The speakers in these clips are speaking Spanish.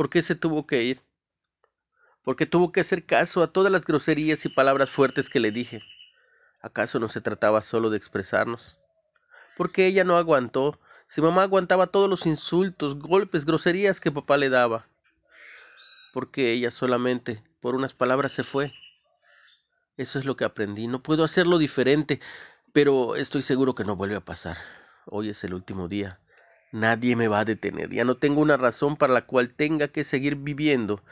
¿Por qué se tuvo que ir? ¿Por qué tuvo que hacer caso a todas las groserías y palabras fuertes que le dije? ¿Acaso no se trataba solo de expresarnos? ¿Por qué ella no aguantó? Si mamá aguantaba todos los insultos, golpes, groserías que papá le daba. ¿Por qué ella solamente por unas palabras se fue? Eso es lo que aprendí. No puedo hacerlo diferente, pero estoy seguro que no vuelve a pasar. Hoy es el último día. Nadie me va a detener. Ya no tengo una razón para la cual tenga que seguir viviendo.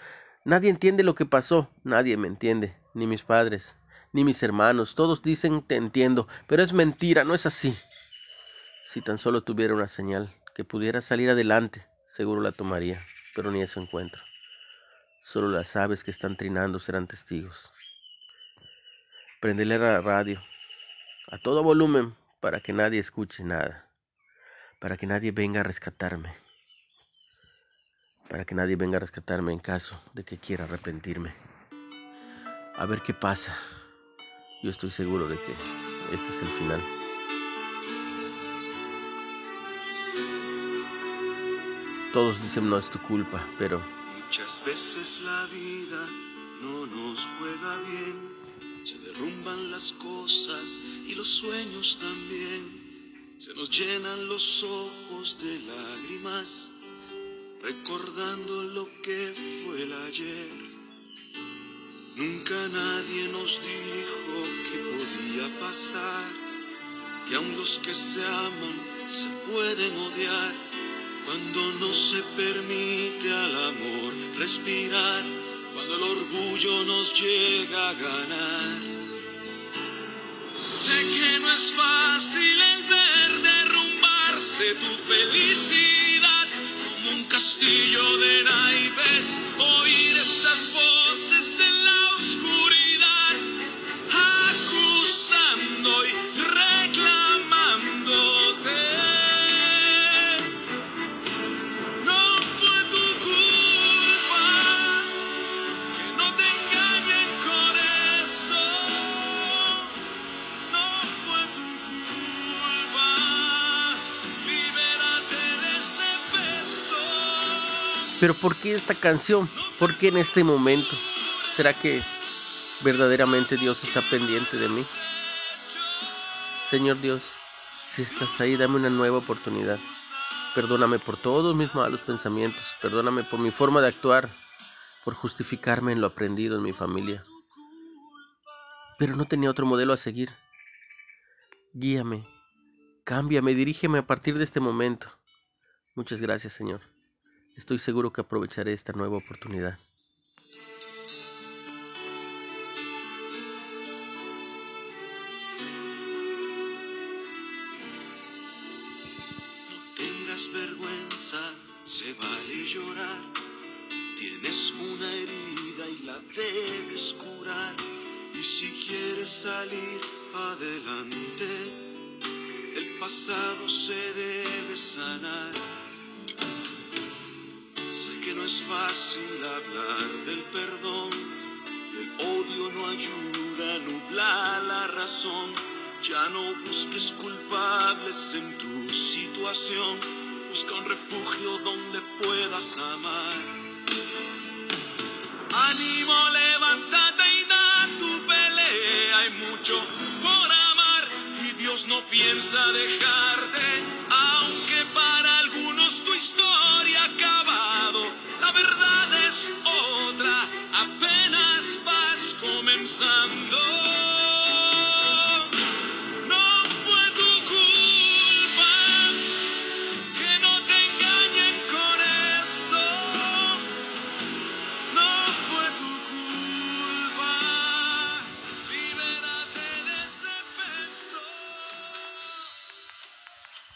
Nadie entiende lo que pasó. Nadie me entiende. Ni mis padres, ni mis hermanos. Todos dicen te entiendo, pero es mentira, no es así. Si tan solo tuviera una señal que pudiera salir adelante, seguro la tomaría, pero ni eso encuentro. Solo las aves que están trinando serán testigos. Prendele la radio a todo volumen para que nadie escuche nada, para que nadie venga a rescatarme, para que nadie venga a rescatarme en caso de que quiera arrepentirme. A ver qué pasa. Yo estoy seguro de que este es el final. Todos dicen no es tu culpa, pero Muchas veces la vida no nos juega bien. Se derrumban las cosas y los sueños también. Se nos llenan los ojos de lágrimas, recordando lo que fue el ayer. Nunca nadie nos dijo que podía pasar, que aun los que se aman se pueden odiar cuando no se permite al amor respirar, cuando el orgullo nos llega a ganar. Sé que no es fácil Pero ¿por qué esta canción? ¿Por qué en este momento? ¿Será que verdaderamente Dios está pendiente de mí? Señor Dios, si estás ahí, dame una nueva oportunidad. Perdóname por todos mis malos pensamientos. Perdóname por mi forma de actuar, por justificarme en lo aprendido en mi familia. Pero no tenía otro modelo a seguir. Guíame, cámbiame, dirígeme a partir de este momento. Muchas gracias, Señor. Estoy seguro que aprovecharé esta nueva oportunidad. No tengas vergüenza, se vale llorar. Tienes una herida y la debes curar. Y si quieres salir adelante, el pasado se debe sanar. Es fácil hablar del perdón. El odio no ayuda a nublar la razón. Ya no busques culpables en tu situación. Busca un refugio donde puedas amar. Ánimo, levántate y da tu pelea. Hay mucho por amar y Dios no piensa dejarte. La